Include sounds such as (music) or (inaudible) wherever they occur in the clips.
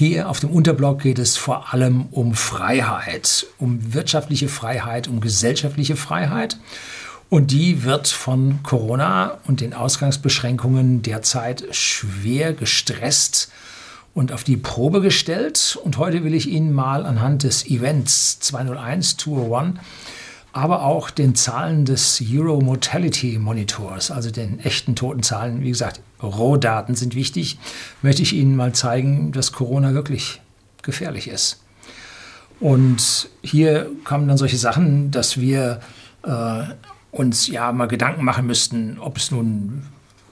Hier auf dem Unterblock geht es vor allem um Freiheit, um wirtschaftliche Freiheit, um gesellschaftliche Freiheit. Und die wird von Corona und den Ausgangsbeschränkungen derzeit schwer gestresst und auf die Probe gestellt. Und heute will ich Ihnen mal anhand des Events 201 201 aber auch den Zahlen des Euro Mortality Monitors, also den echten Totenzahlen, wie gesagt, Rohdaten sind wichtig, möchte ich Ihnen mal zeigen, dass Corona wirklich gefährlich ist. Und hier kommen dann solche Sachen, dass wir äh, uns ja mal Gedanken machen müssten, ob es nun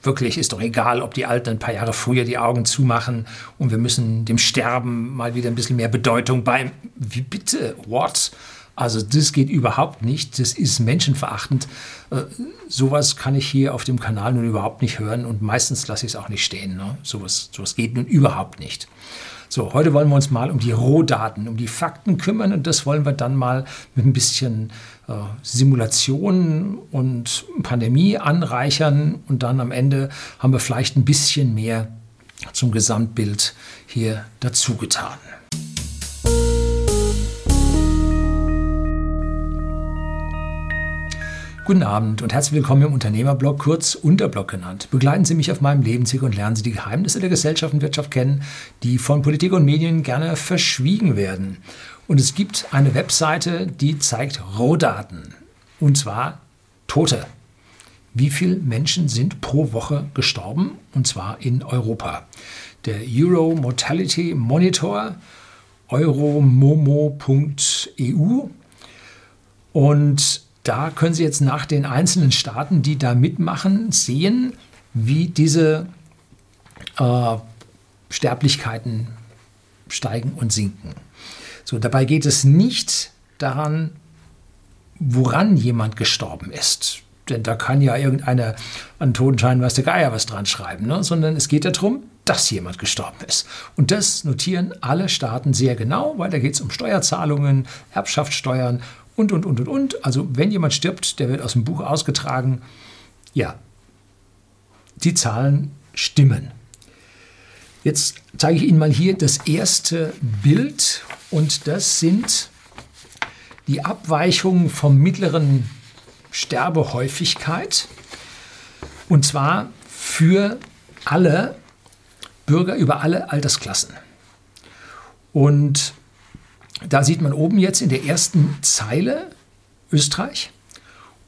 wirklich ist doch egal, ob die Alten ein paar Jahre früher die Augen zumachen und wir müssen dem Sterben mal wieder ein bisschen mehr Bedeutung beim. Wie bitte? What? Also das geht überhaupt nicht. Das ist menschenverachtend. Äh, sowas kann ich hier auf dem Kanal nun überhaupt nicht hören und meistens lasse ich es auch nicht stehen. Ne? Sowas, sowas geht nun überhaupt nicht. So, heute wollen wir uns mal um die Rohdaten, um die Fakten kümmern und das wollen wir dann mal mit ein bisschen äh, Simulation und Pandemie anreichern und dann am Ende haben wir vielleicht ein bisschen mehr zum Gesamtbild hier dazu getan. Guten Abend und herzlich willkommen im Unternehmerblog, kurz Unterblog genannt. Begleiten Sie mich auf meinem Lebensweg und lernen Sie die Geheimnisse der Gesellschaft und Wirtschaft kennen, die von Politik und Medien gerne verschwiegen werden. Und es gibt eine Webseite, die zeigt Rohdaten. Und zwar Tote. Wie viele Menschen sind pro Woche gestorben? Und zwar in Europa. Der Euro Mortality Monitor, euromomo.eu. Und da können Sie jetzt nach den einzelnen Staaten, die da mitmachen, sehen, wie diese äh, Sterblichkeiten steigen und sinken. So, dabei geht es nicht daran, woran jemand gestorben ist. Denn da kann ja irgendeiner an Totenschein weiß der Geier was dran schreiben, ne? sondern es geht darum, dass jemand gestorben ist. Und das notieren alle Staaten sehr genau, weil da geht es um Steuerzahlungen, Erbschaftssteuern und, und, und, und, und. Also wenn jemand stirbt, der wird aus dem Buch ausgetragen. Ja, die Zahlen stimmen. Jetzt zeige ich Ihnen mal hier das erste Bild und das sind die Abweichungen vom mittleren Sterbehäufigkeit und zwar für alle Bürger über alle Altersklassen. Und da sieht man oben jetzt in der ersten Zeile Österreich.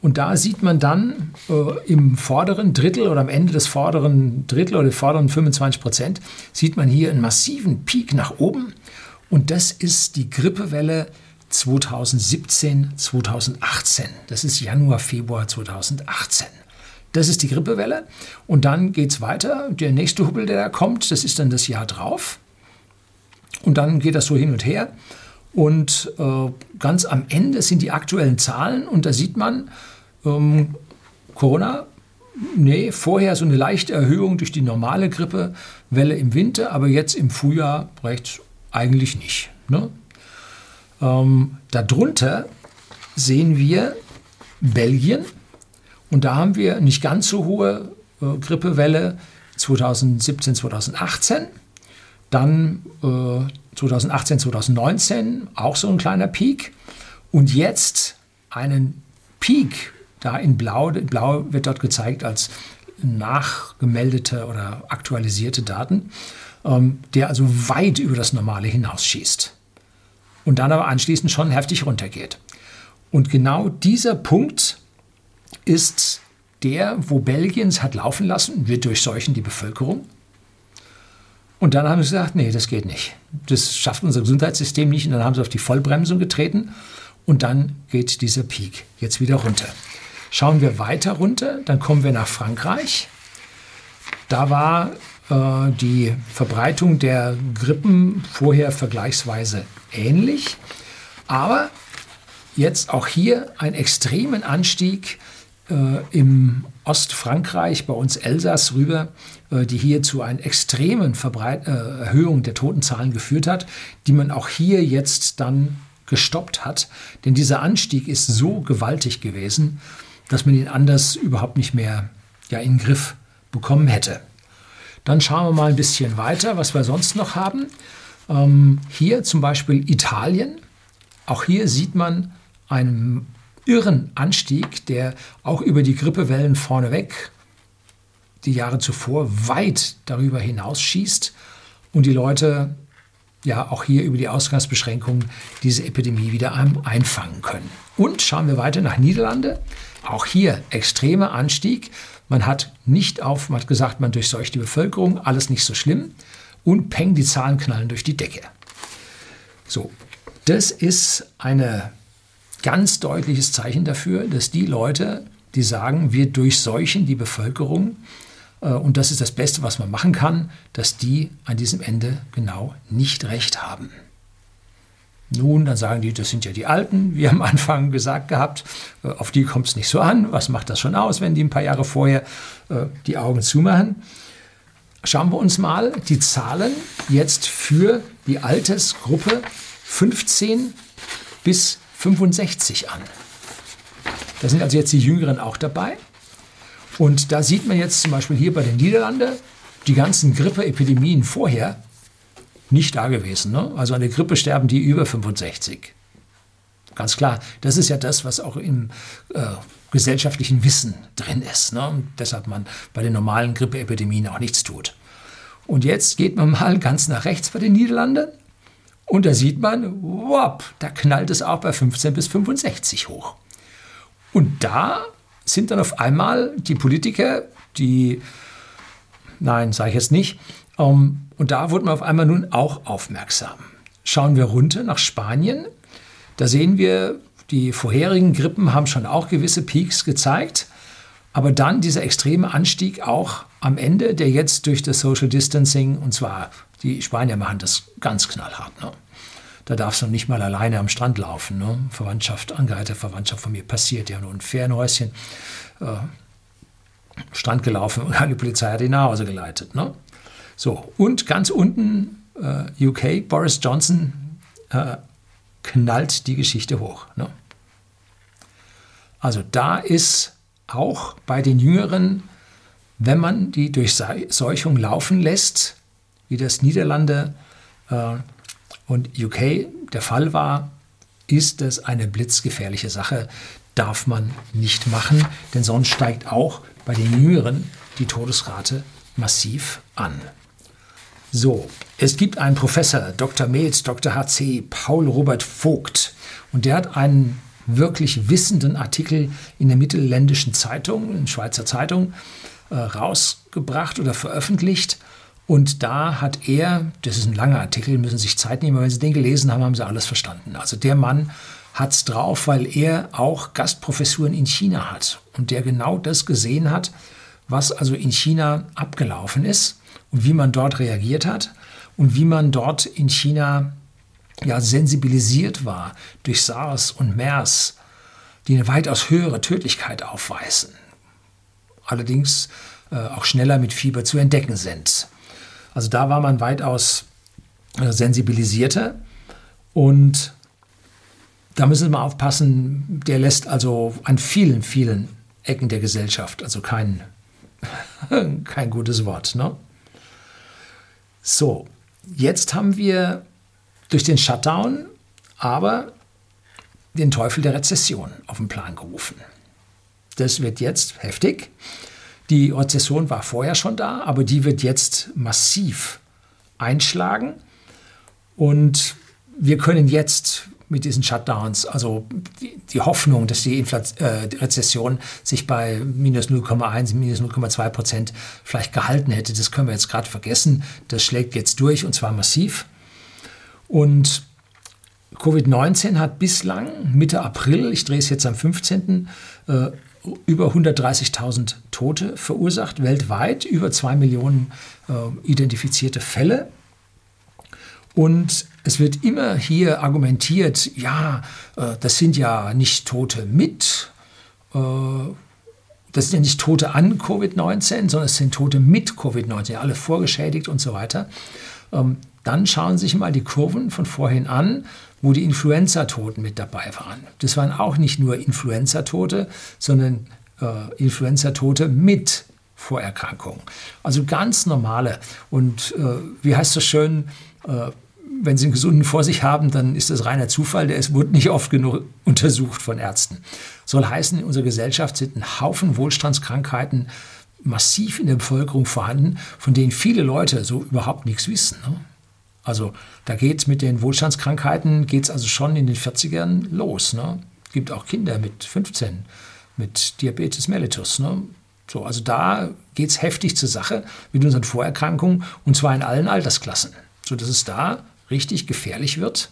Und da sieht man dann äh, im vorderen Drittel oder am Ende des vorderen Drittel oder der vorderen 25 Prozent, sieht man hier einen massiven Peak nach oben. Und das ist die Grippewelle 2017, 2018. Das ist Januar, Februar 2018. Das ist die Grippewelle. Und dann geht es weiter. Der nächste Hubbel, der da kommt, das ist dann das Jahr drauf. Und dann geht das so hin und her. Und äh, ganz am Ende sind die aktuellen Zahlen und da sieht man, ähm, Corona, nee, vorher so eine leichte Erhöhung durch die normale Grippewelle im Winter, aber jetzt im Frühjahr recht eigentlich nicht. Ne? Ähm, darunter sehen wir Belgien und da haben wir nicht ganz so hohe äh, Grippewelle 2017, 2018. Dann äh, 2018, 2019 auch so ein kleiner Peak. Und jetzt einen Peak, da in Blau, Blau wird dort gezeigt als nachgemeldete oder aktualisierte Daten, ähm, der also weit über das Normale hinausschießt. Und dann aber anschließend schon heftig runtergeht. Und genau dieser Punkt ist der, wo Belgien es hat laufen lassen, wir durchseuchen die Bevölkerung. Und dann haben sie gesagt, nee, das geht nicht. Das schafft unser Gesundheitssystem nicht. Und dann haben sie auf die Vollbremsung getreten. Und dann geht dieser Peak jetzt wieder runter. Schauen wir weiter runter, dann kommen wir nach Frankreich. Da war äh, die Verbreitung der Grippen vorher vergleichsweise ähnlich. Aber jetzt auch hier einen extremen Anstieg äh, im Ostfrankreich, bei uns Elsass rüber, äh, die hier zu einer extremen Verbreit äh, Erhöhung der Totenzahlen geführt hat, die man auch hier jetzt dann gestoppt hat. Denn dieser Anstieg ist so gewaltig gewesen, dass man ihn anders überhaupt nicht mehr ja, in den Griff bekommen hätte. Dann schauen wir mal ein bisschen weiter, was wir sonst noch haben. Ähm, hier zum Beispiel Italien. Auch hier sieht man einen irren Anstieg, der auch über die Grippewellen vorneweg die Jahre zuvor weit darüber hinaus schießt und die Leute ja auch hier über die Ausgangsbeschränkungen diese Epidemie wieder einfangen können. Und schauen wir weiter nach Niederlande. Auch hier extremer Anstieg. Man hat nicht auf, man hat gesagt, man durchseucht die Bevölkerung, alles nicht so schlimm. Und peng, die Zahlen knallen durch die Decke. So, das ist ein ganz deutliches Zeichen dafür, dass die Leute, die sagen, wir durchseuchen die Bevölkerung, äh, und das ist das Beste, was man machen kann, dass die an diesem Ende genau nicht recht haben. Nun, dann sagen die, das sind ja die Alten, wie am Anfang gesagt gehabt, äh, auf die kommt es nicht so an. Was macht das schon aus, wenn die ein paar Jahre vorher äh, die Augen zumachen? Schauen wir uns mal die Zahlen jetzt für die Altersgruppe 15 bis 65 an. Da sind also jetzt die Jüngeren auch dabei. Und da sieht man jetzt zum Beispiel hier bei den Niederlanden die ganzen Grippeepidemien vorher nicht da gewesen. Ne? Also an der Grippe sterben die über 65. Ganz klar, das ist ja das, was auch im äh, gesellschaftlichen Wissen drin ist. Ne? Und deshalb man bei den normalen Grippeepidemien auch nichts tut. Und jetzt geht man mal (laughs) ganz nach rechts bei den Niederlanden und da sieht man, wop, da knallt es auch bei 15 bis 65 hoch. Und da sind dann auf einmal die Politiker, die, nein, sage ich jetzt nicht, ähm, und da wurde man auf einmal nun auch aufmerksam. Schauen wir runter nach Spanien, da sehen wir, die vorherigen Grippen haben schon auch gewisse Peaks gezeigt, aber dann dieser extreme Anstieg auch am Ende, der jetzt durch das Social Distancing, und zwar die Spanier machen das ganz knallhart. Ne? Da darfst du nicht mal alleine am Strand laufen. Ne? Verwandtschaft, angeheite Verwandtschaft von mir passiert ja nur ein Fernhäuschen. Äh, Strand gelaufen und (laughs) die Polizei hat ihn nach Hause geleitet. Ne? So, und ganz unten äh, UK, Boris Johnson äh, knallt die Geschichte hoch. Ne? Also da ist auch bei den Jüngeren, wenn man die Durchseuchung laufen lässt, wie das Niederlande äh, und UK der Fall war, ist es eine blitzgefährliche Sache. Darf man nicht machen, denn sonst steigt auch bei den Jüngeren die Todesrate massiv an. So, es gibt einen Professor, Dr. Med, Dr. HC, Paul Robert Vogt, und der hat einen wirklich wissenden Artikel in der Mittelländischen Zeitung, in Schweizer Zeitung, äh, rausgebracht oder veröffentlicht. Und da hat er, das ist ein langer Artikel, müssen sich Zeit nehmen, aber wenn Sie den gelesen haben, haben Sie alles verstanden. Also der Mann hat es drauf, weil er auch Gastprofessuren in China hat und der genau das gesehen hat, was also in China abgelaufen ist und wie man dort reagiert hat und wie man dort in China ja sensibilisiert war durch SARS und MERS, die eine weitaus höhere Tödlichkeit aufweisen, allerdings äh, auch schneller mit Fieber zu entdecken sind. Also da war man weitaus äh, sensibilisierter und da müssen mal aufpassen, der lässt also an vielen, vielen Ecken der Gesellschaft, also kein, (laughs) kein gutes Wort. Ne? So, jetzt haben wir durch den Shutdown aber den Teufel der Rezession auf den Plan gerufen. Das wird jetzt heftig. Die Rezession war vorher schon da, aber die wird jetzt massiv einschlagen. Und wir können jetzt mit diesen Shutdowns, also die, Hoffnung, dass die, Inflation, äh, Rezession sich bei minus 0,1, minus 0,2 Prozent vielleicht gehalten hätte, das können wir jetzt gerade vergessen. Das schlägt jetzt durch und zwar massiv. Und Covid-19 hat bislang Mitte April, ich drehe es jetzt am 15., äh, über 130.000 Tote verursacht, weltweit über 2 Millionen äh, identifizierte Fälle. Und es wird immer hier argumentiert, ja, äh, das sind ja nicht Tote mit, äh, das sind ja nicht Tote an Covid-19, sondern es sind Tote mit Covid-19, alle vorgeschädigt und so weiter. Ähm, dann schauen Sie sich mal die Kurven von vorhin an wo die Influenza-Toten mit dabei waren. Das waren auch nicht nur Influenza-Tote, sondern äh, Influenza-Tote mit Vorerkrankungen. Also ganz normale und äh, wie heißt das schön, äh, wenn Sie einen Gesunden vor sich haben, dann ist das reiner Zufall. Der ist, wurde nicht oft genug untersucht von Ärzten. Soll heißen, in unserer Gesellschaft sind ein Haufen Wohlstandskrankheiten massiv in der Bevölkerung vorhanden, von denen viele Leute so überhaupt nichts wissen. Ne? Also da geht es mit den Wohlstandskrankheiten, geht es also schon in den 40ern los. Ne? Es gibt auch Kinder mit 15 mit Diabetes mellitus. Ne? So, also da geht es heftig zur Sache mit unseren Vorerkrankungen und zwar in allen Altersklassen, sodass es da richtig gefährlich wird,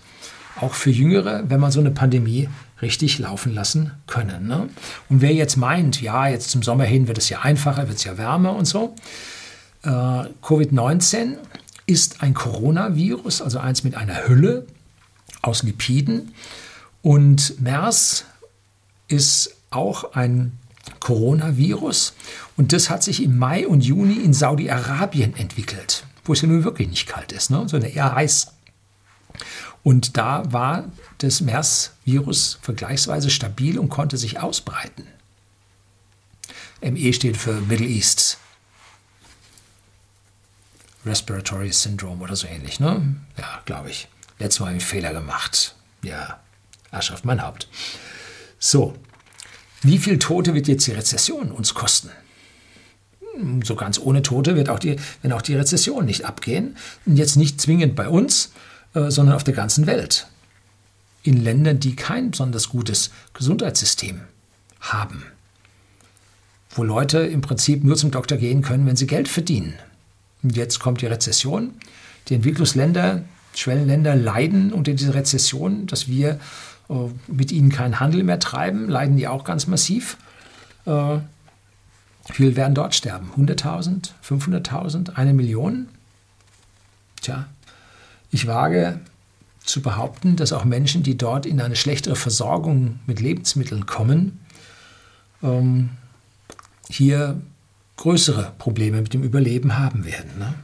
auch für Jüngere, wenn man so eine Pandemie richtig laufen lassen können. Ne? Und wer jetzt meint, ja, jetzt zum Sommer hin wird es ja einfacher, wird es ja wärmer und so, äh, Covid-19 ist ein Coronavirus, also eins mit einer Hülle aus Lipiden. Und MERS ist auch ein Coronavirus. Und das hat sich im Mai und Juni in Saudi-Arabien entwickelt, wo es ja nun wirklich nicht kalt ist, ne? sondern eher heiß. Und da war das MERS-Virus vergleichsweise stabil und konnte sich ausbreiten. ME steht für Middle East. Respiratory Syndrome oder so ähnlich, ne? Ja, glaube ich. Letztes Mal einen Fehler gemacht. Ja, Asche auf mein Haupt. So, wie viel Tote wird jetzt die Rezession uns kosten? Hm, so ganz ohne Tote wird auch die, wenn auch die Rezession nicht abgehen. Jetzt nicht zwingend bei uns, äh, sondern auf der ganzen Welt. In Ländern, die kein besonders gutes Gesundheitssystem haben. Wo Leute im Prinzip nur zum Doktor gehen können, wenn sie Geld verdienen. Jetzt kommt die Rezession. Die Entwicklungsländer, Schwellenländer leiden unter dieser Rezession, dass wir äh, mit ihnen keinen Handel mehr treiben, leiden die auch ganz massiv. Äh, viele werden dort sterben. 100.000, 500.000, eine Million. Tja, ich wage zu behaupten, dass auch Menschen, die dort in eine schlechtere Versorgung mit Lebensmitteln kommen, ähm, hier größere Probleme mit dem Überleben haben werden. Ne?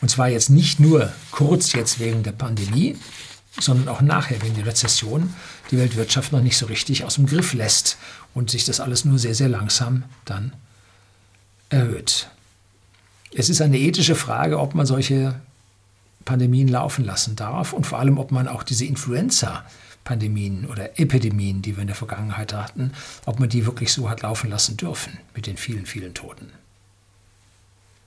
Und zwar jetzt nicht nur kurz jetzt wegen der Pandemie, sondern auch nachher, wenn die Rezession die Weltwirtschaft noch nicht so richtig aus dem Griff lässt und sich das alles nur sehr, sehr langsam dann erhöht. Es ist eine ethische Frage, ob man solche Pandemien laufen lassen darf und vor allem, ob man auch diese Influenza-Pandemien oder Epidemien, die wir in der Vergangenheit hatten, ob man die wirklich so hat laufen lassen dürfen mit den vielen, vielen Toten.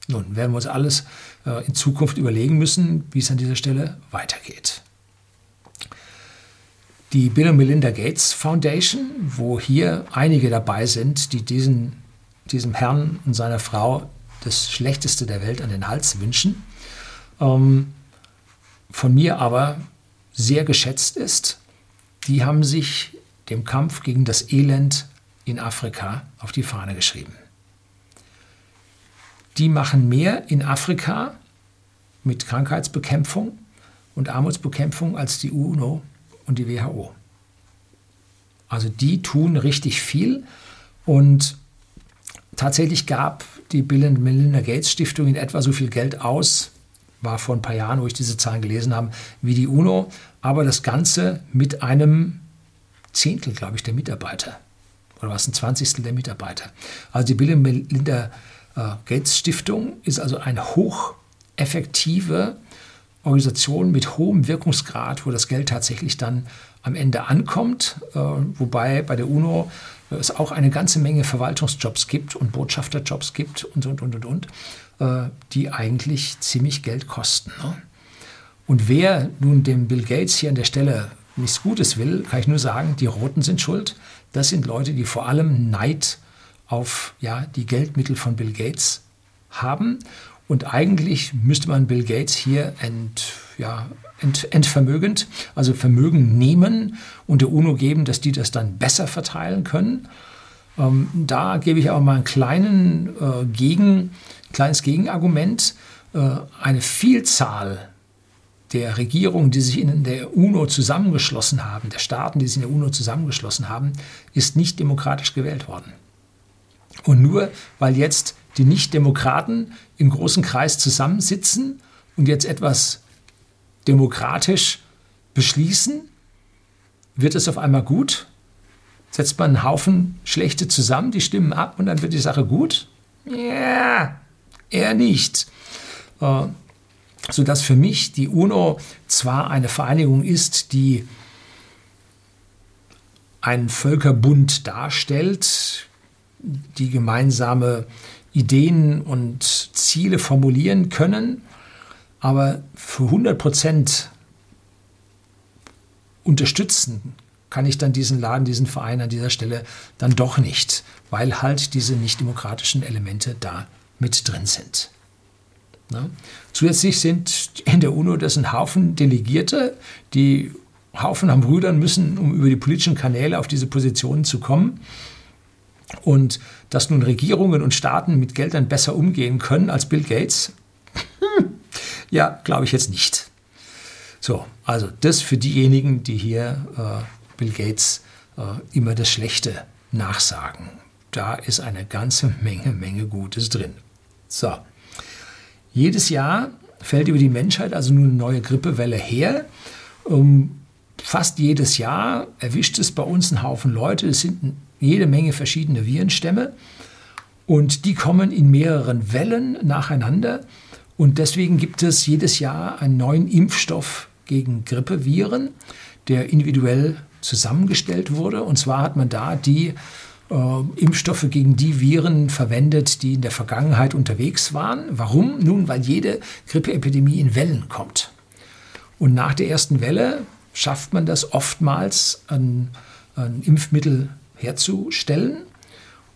Nun werden wir uns alles äh, in Zukunft überlegen müssen, wie es an dieser Stelle weitergeht die Bill und Melinda Gates Foundation, wo hier einige dabei sind, die diesen, diesem Herrn und seiner Frau das Schlechteste der Welt an den Hals wünschen, ähm, von mir aber sehr geschätzt ist. Die haben sich dem Kampf gegen das Elend in Afrika auf die Fahne geschrieben. Die machen mehr in Afrika mit Krankheitsbekämpfung und Armutsbekämpfung als die UNO und die WHO. Also die tun richtig viel und tatsächlich gab die Bill und Melinda Gates Stiftung in etwa so viel Geld aus, war vor ein paar Jahren, wo ich diese Zahlen gelesen habe, wie die UNO, aber das Ganze mit einem Zehntel, glaube ich, der Mitarbeiter. Oder was ein Zwanzigstel der Mitarbeiter. Also die Bill Melinda äh, Gates Stiftung ist also eine hocheffektive Organisation mit hohem Wirkungsgrad, wo das Geld tatsächlich dann am Ende ankommt, äh, wobei bei der UNO es auch eine ganze Menge Verwaltungsjobs gibt und Botschafterjobs gibt und, und, und, und, und äh, die eigentlich ziemlich Geld kosten. Ne? Und wer nun dem Bill Gates hier an der Stelle nichts Gutes will, kann ich nur sagen, die Roten sind schuld. Das sind Leute, die vor allem Neid auf ja, die Geldmittel von Bill Gates haben und eigentlich müsste man Bill Gates hier ent, ja, ent, entvermögend, also Vermögen nehmen und der UNO geben, dass die das dann besser verteilen können. Ähm, da gebe ich aber mal einen kleinen, äh, Gegen, kleines Gegenargument. Äh, eine Vielzahl der Regierungen, die sich in der UNO zusammengeschlossen haben, der Staaten, die sich in der UNO zusammengeschlossen haben, ist nicht demokratisch gewählt worden. Und nur weil jetzt die Nicht-Demokraten im großen Kreis zusammensitzen und jetzt etwas demokratisch beschließen, wird es auf einmal gut? Setzt man einen Haufen Schlechte zusammen, die stimmen ab und dann wird die Sache gut? Ja, eher nicht. Äh, sodass für mich die UNO zwar eine Vereinigung ist, die einen Völkerbund darstellt, die gemeinsame Ideen und Ziele formulieren können, aber für 100 Prozent unterstützen kann ich dann diesen Laden, diesen Verein an dieser Stelle dann doch nicht, weil halt diese nicht demokratischen Elemente da mit drin sind. Na? Zusätzlich sind in der UNO das ein Haufen Delegierte, die Haufen am Rüdern müssen, um über die politischen Kanäle auf diese Positionen zu kommen. Und dass nun Regierungen und Staaten mit Geldern besser umgehen können als Bill Gates, (laughs) ja, glaube ich jetzt nicht. So, also das für diejenigen, die hier äh, Bill Gates äh, immer das Schlechte nachsagen. Da ist eine ganze Menge, Menge Gutes drin. So, jedes Jahr fällt über die Menschheit also nun eine neue Grippewelle her. Um, fast jedes Jahr erwischt es bei uns einen Haufen Leute. Es sind jede Menge verschiedene Virenstämme und die kommen in mehreren Wellen nacheinander. Und deswegen gibt es jedes Jahr einen neuen Impfstoff gegen Grippeviren, der individuell zusammengestellt wurde. Und zwar hat man da die äh, Impfstoffe gegen die Viren verwendet, die in der Vergangenheit unterwegs waren. Warum? Nun, weil jede Grippeepidemie in Wellen kommt. Und nach der ersten Welle schafft man das oftmals, ein, ein Impfmittel herzustellen.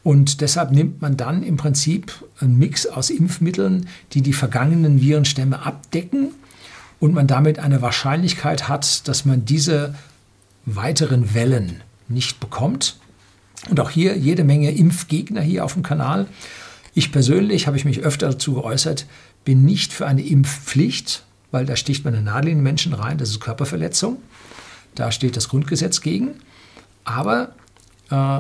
Und deshalb nimmt man dann im Prinzip einen Mix aus Impfmitteln, die die vergangenen Virenstämme abdecken und man damit eine Wahrscheinlichkeit hat, dass man diese weiteren Wellen nicht bekommt. Und auch hier jede Menge Impfgegner hier auf dem Kanal. Ich persönlich, habe ich mich öfter dazu geäußert, bin nicht für eine Impfpflicht, weil da sticht man eine Nadel in den Menschen rein, das ist Körperverletzung. Da steht das Grundgesetz gegen. Aber äh,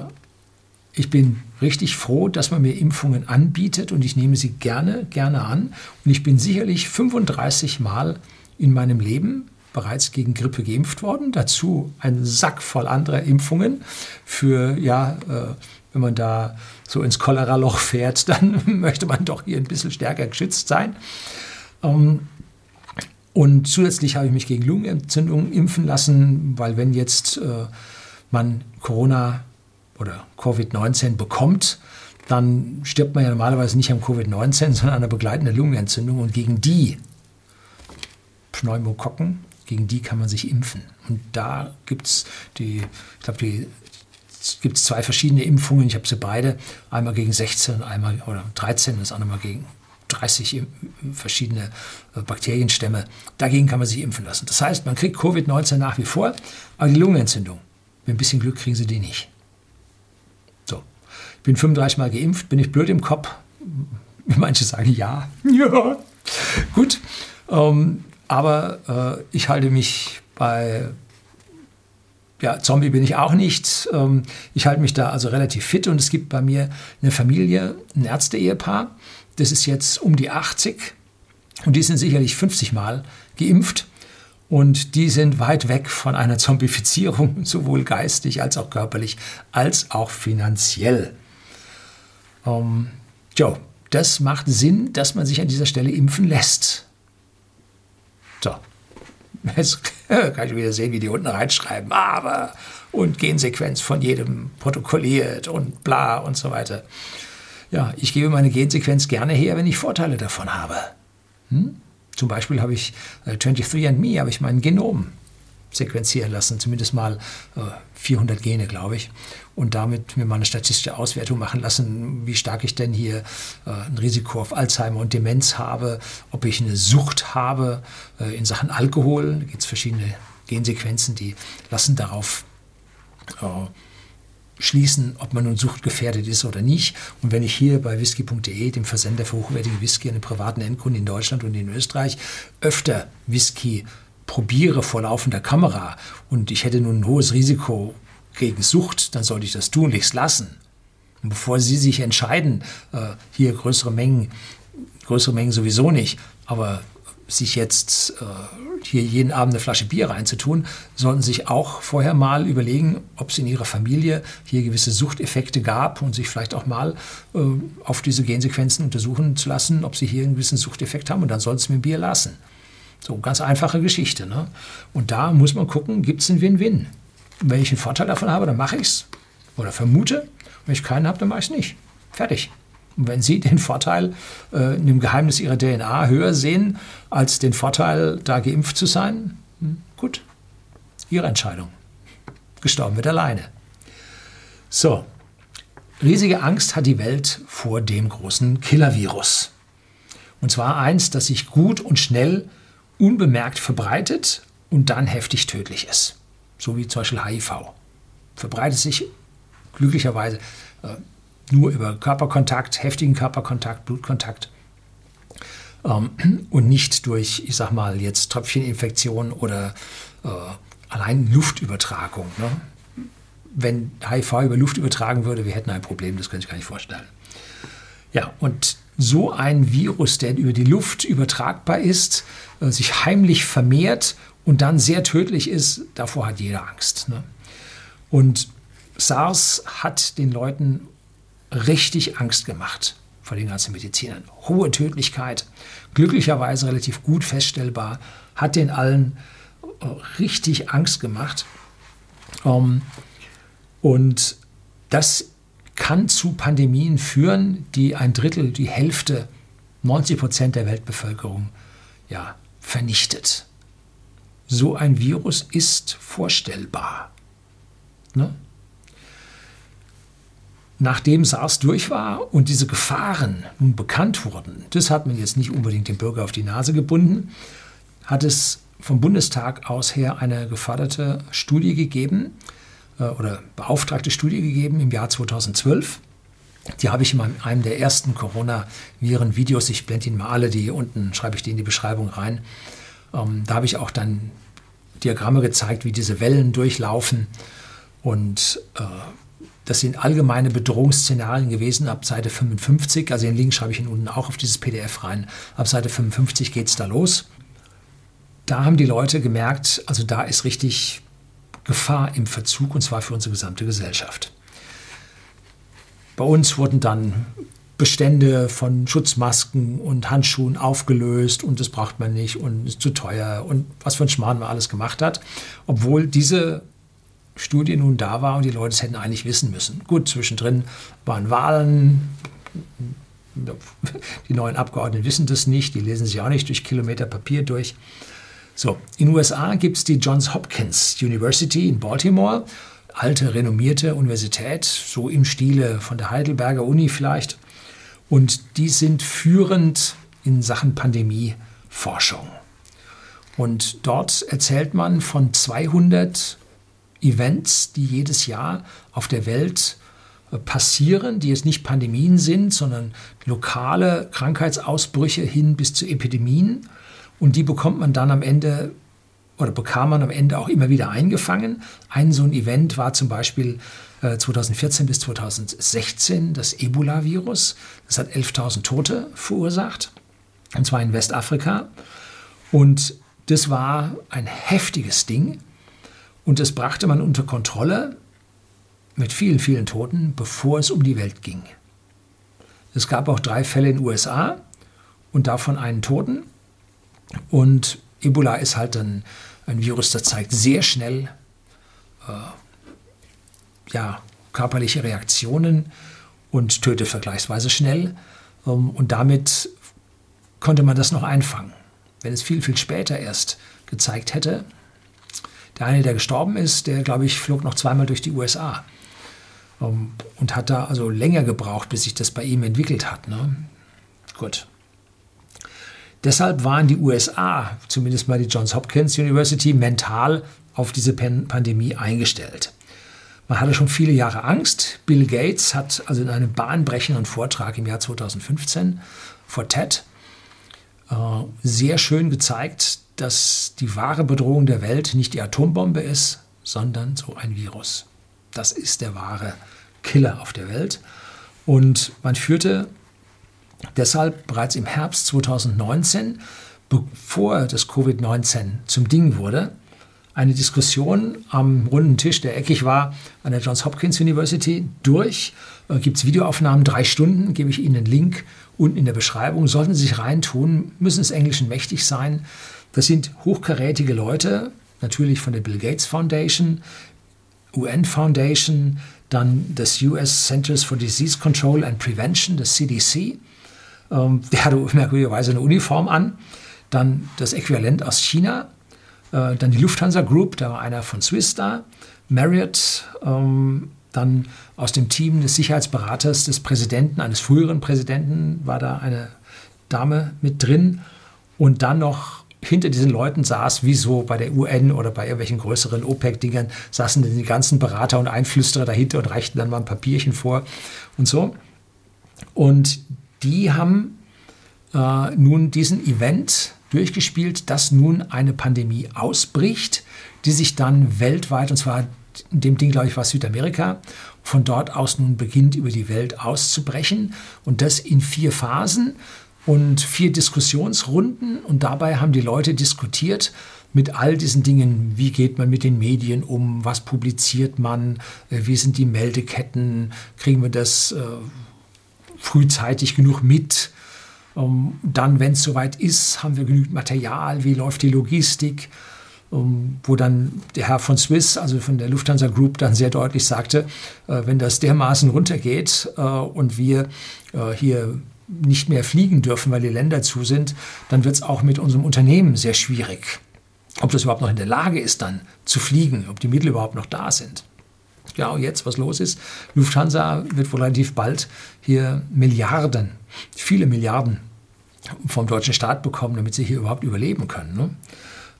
ich bin richtig froh, dass man mir Impfungen anbietet und ich nehme sie gerne, gerne an. Und ich bin sicherlich 35 Mal in meinem Leben bereits gegen Grippe geimpft worden. Dazu ein Sack voll anderer Impfungen für, ja, äh, wenn man da so ins Cholera-Loch fährt, (laughs) dann möchte man doch hier ein bisschen stärker geschützt sein. Ähm, und zusätzlich habe ich mich gegen Lungenentzündung impfen lassen, weil wenn jetzt äh, man Corona oder Covid-19 bekommt, dann stirbt man ja normalerweise nicht am Covid-19, sondern an einer begleitenden Lungenentzündung. Und gegen die Pneumokokken gegen die kann man sich impfen. Und da gibt es die, ich glaube, die gibt es zwei verschiedene Impfungen. Ich habe sie beide. Einmal gegen 16, einmal oder 13, das andere mal gegen 30 verschiedene äh, Bakterienstämme. Dagegen kann man sich impfen lassen. Das heißt, man kriegt Covid-19 nach wie vor, aber die Lungenentzündung, mit ein bisschen Glück kriegen sie die nicht. So, ich bin 35 Mal geimpft, bin ich blöd im Kopf? (laughs) Manche sagen ja. Ja. Gut. Ähm, aber äh, ich halte mich bei ja, Zombie bin ich auch nicht. Ähm, ich halte mich da also relativ fit und es gibt bei mir eine Familie, ein Ärzte-Ehepaar, das ist jetzt um die 80 und die sind sicherlich 50 Mal geimpft und die sind weit weg von einer Zombifizierung, (laughs) sowohl geistig als auch körperlich, als auch finanziell. Ähm, Joe, das macht Sinn, dass man sich an dieser Stelle impfen lässt. So. Jetzt (laughs) kann ich wieder sehen, wie die unten reinschreiben, aber und Gensequenz von jedem protokolliert und bla und so weiter. Ja, ich gebe meine Gensequenz gerne her, wenn ich Vorteile davon habe. Hm? Zum Beispiel habe ich äh, 23andMe, habe ich mein Genom sequenzieren lassen, zumindest mal äh, 400 Gene, glaube ich, und damit mir mal eine statistische Auswertung machen lassen, wie stark ich denn hier äh, ein Risiko auf Alzheimer und Demenz habe, ob ich eine Sucht habe äh, in Sachen Alkohol. Da gibt es verschiedene Gensequenzen, die lassen darauf äh, schließen, ob man nun suchtgefährdet ist oder nicht. Und wenn ich hier bei whisky.de, dem Versender für hochwertige Whisky an privaten Endkunden in Deutschland und in Österreich, öfter Whisky probiere vor laufender Kamera und ich hätte nun ein hohes Risiko gegen Sucht, dann sollte ich das tunlichst lassen. Und bevor Sie sich entscheiden, äh, hier größere Mengen, größere Mengen sowieso nicht, aber sich jetzt äh, hier jeden Abend eine Flasche Bier reinzutun, sollten sich auch vorher mal überlegen, ob es in ihrer Familie hier gewisse Suchteffekte gab und sich vielleicht auch mal äh, auf diese Gensequenzen untersuchen zu lassen, ob sie hier einen gewissen Suchteffekt haben und dann sollten sie mit dem Bier lassen. So, ganz einfache Geschichte. Ne? Und da muss man gucken, gibt es einen Win-Win? Wenn ich einen Vorteil davon habe, dann mache ich es oder vermute. Wenn ich keinen habe, dann mache ich es nicht. Fertig. Und wenn Sie den Vorteil äh, in dem Geheimnis Ihrer DNA höher sehen als den Vorteil, da geimpft zu sein, hm, gut, Ihre Entscheidung. Gestorben wird alleine. So, riesige Angst hat die Welt vor dem großen Killer-Virus. Und zwar eins, das sich gut und schnell unbemerkt verbreitet und dann heftig tödlich ist. So wie zum Beispiel HIV. Verbreitet sich glücklicherweise äh, nur über Körperkontakt, heftigen Körperkontakt, Blutkontakt ähm, und nicht durch, ich sag mal, jetzt Tröpfcheninfektion oder äh, allein Luftübertragung. Ne? Wenn HIV über Luft übertragen würde, wir hätten ein Problem, das könnte ich gar nicht vorstellen. Ja, und so ein Virus, der über die Luft übertragbar ist, äh, sich heimlich vermehrt und dann sehr tödlich ist, davor hat jeder Angst. Ne? Und SARS hat den Leuten richtig Angst gemacht vor den ganzen Medizinern. Hohe Tödlichkeit, glücklicherweise relativ gut feststellbar, hat den allen äh, richtig Angst gemacht. Ähm, und das kann zu Pandemien führen, die ein Drittel, die Hälfte, 90 Prozent der Weltbevölkerung ja, vernichtet. So ein Virus ist vorstellbar. Ne? Nachdem SARS durch war und diese Gefahren nun bekannt wurden, das hat man jetzt nicht unbedingt dem Bürger auf die Nase gebunden, hat es vom Bundestag aus her eine geförderte Studie gegeben äh, oder beauftragte Studie gegeben im Jahr 2012. Die habe ich in einem der ersten Corona-Viren-Videos, ich blende Ihnen mal alle, die unten schreibe ich die in die Beschreibung rein. Ähm, da habe ich auch dann Diagramme gezeigt, wie diese Wellen durchlaufen und äh, das sind allgemeine Bedrohungsszenarien gewesen ab Seite 55. Also den Link schreibe ich Ihnen unten auch auf dieses PDF rein. Ab Seite 55 geht es da los. Da haben die Leute gemerkt, also da ist richtig Gefahr im Verzug und zwar für unsere gesamte Gesellschaft. Bei uns wurden dann Bestände von Schutzmasken und Handschuhen aufgelöst und das braucht man nicht und ist zu teuer und was für ein Schmarrn man alles gemacht hat. Obwohl diese Studie nun da war und die Leute es hätten eigentlich wissen müssen. Gut, zwischendrin waren Wahlen. Die neuen Abgeordneten wissen das nicht, die lesen sich auch nicht durch Kilometer Papier durch. So, in den USA gibt es die Johns Hopkins University in Baltimore, alte, renommierte Universität, so im Stile von der Heidelberger Uni vielleicht. Und die sind führend in Sachen Pandemieforschung. Und dort erzählt man von 200 Events, die jedes Jahr auf der Welt äh, passieren, die jetzt nicht Pandemien sind, sondern lokale Krankheitsausbrüche hin bis zu Epidemien. Und die bekommt man dann am Ende oder bekam man am Ende auch immer wieder eingefangen. Ein so ein Event war zum Beispiel 2014 äh, bis 2016 das Ebola-Virus. Das hat 11.000 Tote verursacht, und zwar in Westafrika. Und das war ein heftiges Ding. Und das brachte man unter Kontrolle mit vielen, vielen Toten, bevor es um die Welt ging. Es gab auch drei Fälle in den USA und davon einen Toten. Und Ebola ist halt ein, ein Virus, das zeigt sehr schnell äh, ja, körperliche Reaktionen und tötet vergleichsweise schnell. Ähm, und damit konnte man das noch einfangen. Wenn es viel, viel später erst gezeigt hätte, der eine, der gestorben ist, der, glaube ich, flog noch zweimal durch die USA ähm, und hat da also länger gebraucht, bis sich das bei ihm entwickelt hat. Ne? Gut. Deshalb waren die USA, zumindest mal die Johns Hopkins University, mental auf diese Pandemie eingestellt. Man hatte schon viele Jahre Angst. Bill Gates hat also in einem bahnbrechenden Vortrag im Jahr 2015 vor TED äh, sehr schön gezeigt, dass die wahre Bedrohung der Welt nicht die Atombombe ist, sondern so ein Virus. Das ist der wahre Killer auf der Welt. Und man führte deshalb bereits im Herbst 2019 bevor das Covid-19 zum Ding wurde, eine Diskussion am runden Tisch, der eckig war, an der Johns Hopkins University durch. Äh, Gibt es Videoaufnahmen, drei Stunden, gebe ich Ihnen einen Link unten in der Beschreibung. Sollten Sie sich reintun, müssen es Englischen mächtig sein. Das sind hochkarätige Leute, natürlich von der Bill Gates Foundation, UN Foundation, dann das US Centers for Disease Control and Prevention, das CDC. Ähm, der hatte merkwürdigerweise eine Uniform an. Dann das Äquivalent aus China, äh, dann die Lufthansa Group, da war einer von Swiss da, Marriott, ähm, dann aus dem Team des Sicherheitsberaters des Präsidenten, eines früheren Präsidenten, war da eine Dame mit drin. Und dann noch hinter diesen Leuten saß, wie so bei der UN oder bei irgendwelchen größeren OPEC-Dingern, saßen die ganzen Berater und Einflüsterer dahinter und reichten dann mal ein Papierchen vor und so. Und die haben äh, nun diesen Event durchgespielt, dass nun eine Pandemie ausbricht, die sich dann weltweit, und zwar in dem Ding, glaube ich, war Südamerika, von dort aus nun beginnt, über die Welt auszubrechen. Und das in vier Phasen und vier Diskussionsrunden. Und dabei haben die Leute diskutiert mit all diesen Dingen. Wie geht man mit den Medien um? Was publiziert man? Äh, wie sind die Meldeketten? Kriegen wir das äh, frühzeitig genug mit? Um, ähm, dann, wenn es soweit ist, haben wir genügend Material, wie läuft die Logistik, um, ähm, wo dann der Herr von Swiss, also von der Lufthansa Group, dann sehr deutlich sagte, äh, wenn das dermaßen runtergeht äh, und wir äh, hier nicht mehr fliegen dürfen, weil die Länder zu sind, dann wird es auch mit unserem Unternehmen sehr schwierig. Ob das überhaupt noch in der Lage ist, dann zu fliegen, ob die Mittel überhaupt noch da sind. Genau jetzt, was los ist. Lufthansa wird wohl relativ bald hier Milliarden, viele Milliarden vom deutschen Staat bekommen, damit sie hier überhaupt überleben können. Ne?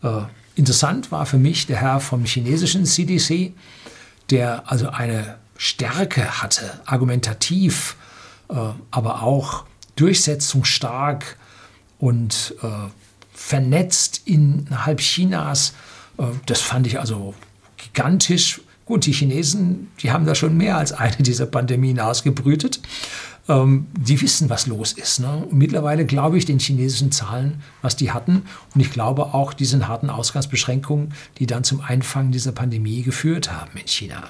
Äh, interessant war für mich der Herr vom chinesischen CDC, der also eine Stärke hatte, argumentativ, äh, aber auch durchsetzungsstark und äh, vernetzt innerhalb Chinas. Äh, das fand ich also gigantisch Gut, die Chinesen, die haben da schon mehr als eine dieser Pandemien ausgebrütet. Ähm, die wissen, was los ist. Ne? Mittlerweile glaube ich den chinesischen Zahlen, was die hatten. Und ich glaube auch diesen harten Ausgangsbeschränkungen, die dann zum Einfangen dieser Pandemie geführt haben in China.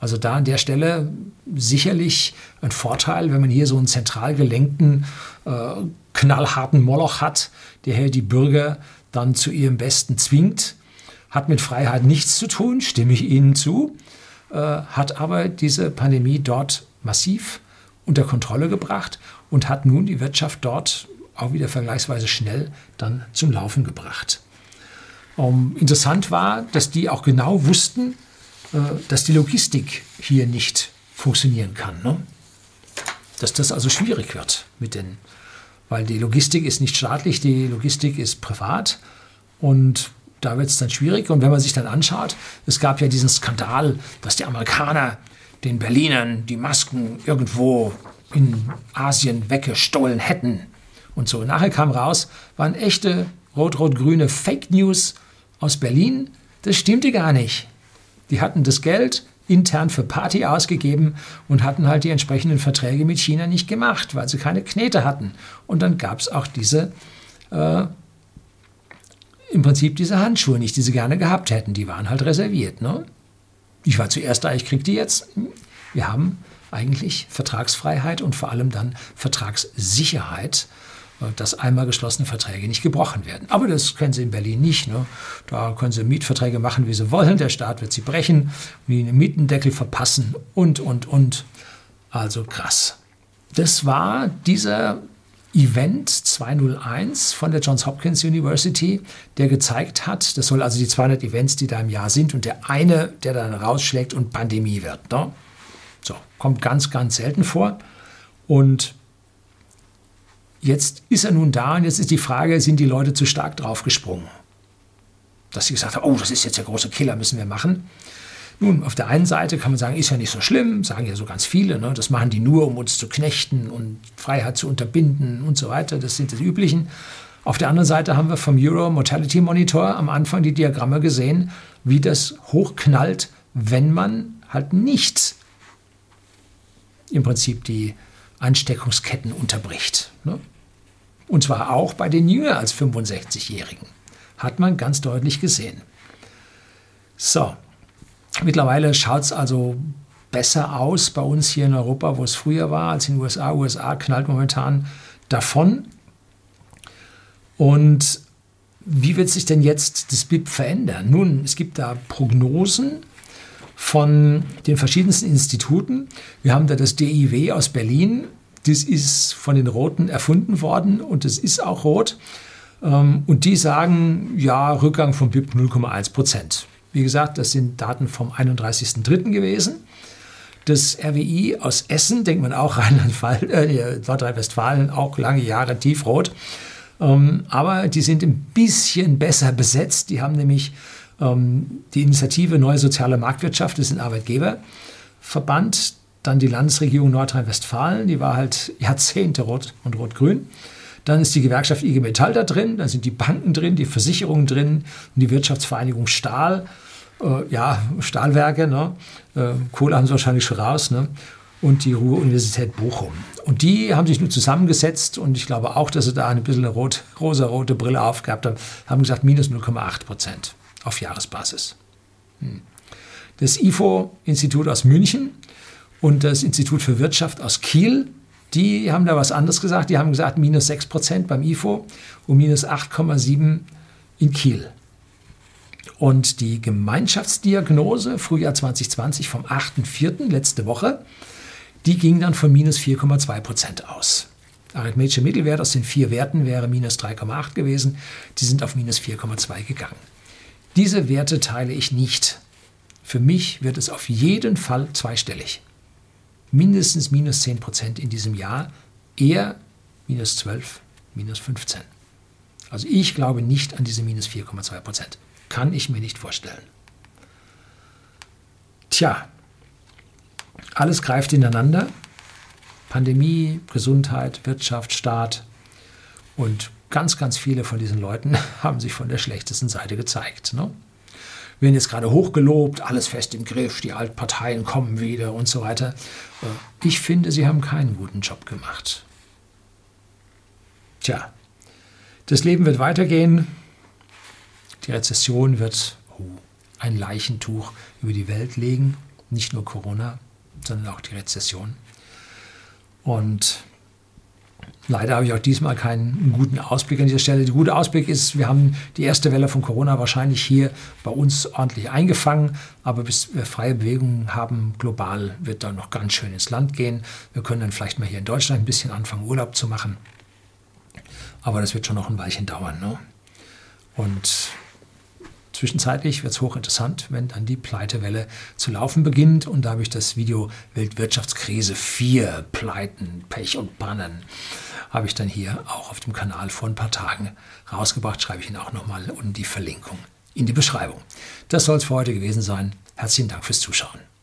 Also da an der Stelle sicherlich ein Vorteil, wenn man hier so einen zentral gelenkten, äh, knallharten Moloch hat, der hier die Bürger dann zu ihrem Besten zwingt hat mit Freiheit nichts zu tun, stimme ich Ihnen zu, äh, hat aber diese Pandemie dort massiv unter Kontrolle gebracht und hat nun die Wirtschaft dort auch wieder vergleichsweise schnell dann zum Laufen gebracht. Ähm, interessant war, dass die auch genau wussten, äh, dass die Logistik hier nicht funktionieren kann. Ne? Dass das also schwierig wird mit den, weil die Logistik ist nicht staatlich, die Logistik ist privat und da wird es dann schwierig. Und wenn man sich dann anschaut, es gab ja diesen Skandal, dass die Amerikaner den Berlinern die Masken irgendwo in Asien weggestohlen hätten. Und so. Nachher kam raus, waren echte rot-rot-grüne Fake News aus Berlin. Das stimmte gar nicht. Die hatten das Geld intern für Party ausgegeben und hatten halt die entsprechenden Verträge mit China nicht gemacht, weil sie keine Knete hatten. Und dann gab es auch diese äh, im Prinzip diese Handschuhe nicht, die sie gerne gehabt hätten. Die waren halt reserviert. Ne? Ich war zuerst da, ich krieg die jetzt. Wir haben eigentlich Vertragsfreiheit und vor allem dann Vertragssicherheit, äh, dass einmal geschlossene Verträge nicht gebrochen werden. Aber das können Sie in Berlin nicht. Ne? Da können Sie Mietverträge machen, wie Sie wollen. Der Staat wird sie brechen, wie einen Mietendeckel verpassen und, und, und. Also krass. Das war dieser Event 201 von der Johns Hopkins University, der gezeigt hat, das soll also die 200 Events, die da im Jahr sind, und der eine, der dann rausschlägt und Pandemie wird. Ne? So, kommt ganz, ganz selten vor. Und jetzt ist er nun da und jetzt ist die Frage, sind die Leute zu stark draufgesprungen? Dass sie gesagt haben, oh, das ist jetzt der große Killer, müssen wir machen. Nun, auf der einen Seite kann man sagen, ist ja nicht so schlimm, sagen ja so ganz viele, ne? das machen die nur, um uns zu knechten und Freiheit zu unterbinden und so weiter, das sind die üblichen. Auf der anderen Seite haben wir vom Euro Mortality Monitor am Anfang die Diagramme gesehen, wie das hochknallt, wenn man halt nicht im Prinzip die Ansteckungsketten unterbricht. Ne? Und zwar auch bei den jünger als 65-Jährigen. Hat man ganz deutlich gesehen. So, mittlerweile schaut es also besser aus bei uns hier in Europa, wo es früher war, als in den USA. USA knallt momentan davon. Und wie wird sich denn jetzt das BIP verändern? Nun, es gibt da Prognosen von den verschiedensten Instituten. Wir haben da das DIW aus Berlin. Das ist von den Roten erfunden worden und es ist auch rot. Ähm, und die sagen, ja, Rückgang vom BIP 0,1 Prozent. Wie gesagt, das sind Daten vom 31.03. gewesen. Das RWI aus Essen, denkt man auch (laughs) Rheinland-Pfalz, äh, Nordrhein-Westfalen, auch lange Jahre tiefrot. Ähm, aber die sind ein bisschen besser besetzt. Die haben nämlich ähm, die Initiative Neue Soziale Marktwirtschaft, das ist ein Arbeitgeberverband. Dann die Landesregierung Nordrhein-Westfalen, die war halt Jahrzehnte rot und rot-grün. Dann ist die Gewerkschaft IG Metall da drin, dann sind die Banken drin, die Versicherungen drin die Wirtschaftsvereinigung Stahl. Äh, ja, Stahlwerke, ne? Äh, Kohle haben sie wahrscheinlich schon raus. Ne? und die Ruhr-Universität Bochum. Und die haben sich nun zusammengesetzt und ich glaube auch, dass sie da ein bisschen eine rot, rosa-rote Brille aufgehabt haben, haben gesagt minus 0,8 Prozent auf Jahresbasis. Hm. Das IFO-Institut aus München und das Institut für Wirtschaft aus Kiel, die haben da was anderes gesagt. Die haben gesagt minus 6 Prozent beim IFO und minus 8,7 in Kiel. Und die Gemeinschaftsdiagnose Frühjahr 2020 vom 8.4. letzte Woche, die ging dann von minus 4,2 Prozent aus. Arithmetische Mittelwert aus den vier Werten wäre minus 3,8 gewesen. Die sind auf minus 4,2 gegangen. Diese Werte teile ich nicht. Für mich wird es auf jeden Fall zweistellig. Mindestens minus 10 Prozent in diesem Jahr, eher minus 12, minus 15. Also ich glaube nicht an diese minus 4,2 Prozent. Kann ich mir nicht vorstellen. Tja, alles greift ineinander. Pandemie, Gesundheit, Wirtschaft, Staat. Und ganz, ganz viele von diesen Leuten (laughs) haben sich von der schlechtesten Seite gezeigt. Ne? Werden jetzt gerade hochgelobt, alles fest im Griff, die Altparteien kommen wieder und so weiter. Äh, ich finde, sie haben keinen guten Job gemacht. Tja, das Leben wird weitergehen. Die Rezession wird oh, ein Leichentuch über die Welt legen. Nicht nur Corona, sondern auch die Rezession. Und leider habe ich auch diesmal keinen guten Ausblick an dieser Stelle. Der gute Ausblick ist, wir haben die erste Welle von Corona wahrscheinlich hier bei uns ordentlich eingefangen, aber bis wir freie Bewegungen haben, global wird da noch ganz schön ins Land gehen. Wir können dann vielleicht mal hier in Deutschland ein bisschen anfangen, Urlaub zu machen. Aber das wird schon noch ein Weilchen dauern. Ne? Und Zwischenzeitlich wird es hochinteressant, wenn dann die Pleitewelle zu laufen beginnt und da habe ich das Video Weltwirtschaftskrise 4, Pleiten, Pech und Pannen, habe ich dann hier auch auf dem Kanal vor ein paar Tagen rausgebracht. Schreibe ich Ihnen auch nochmal unten die Verlinkung in die Beschreibung. Das soll es für heute gewesen sein. Herzlichen Dank fürs Zuschauen.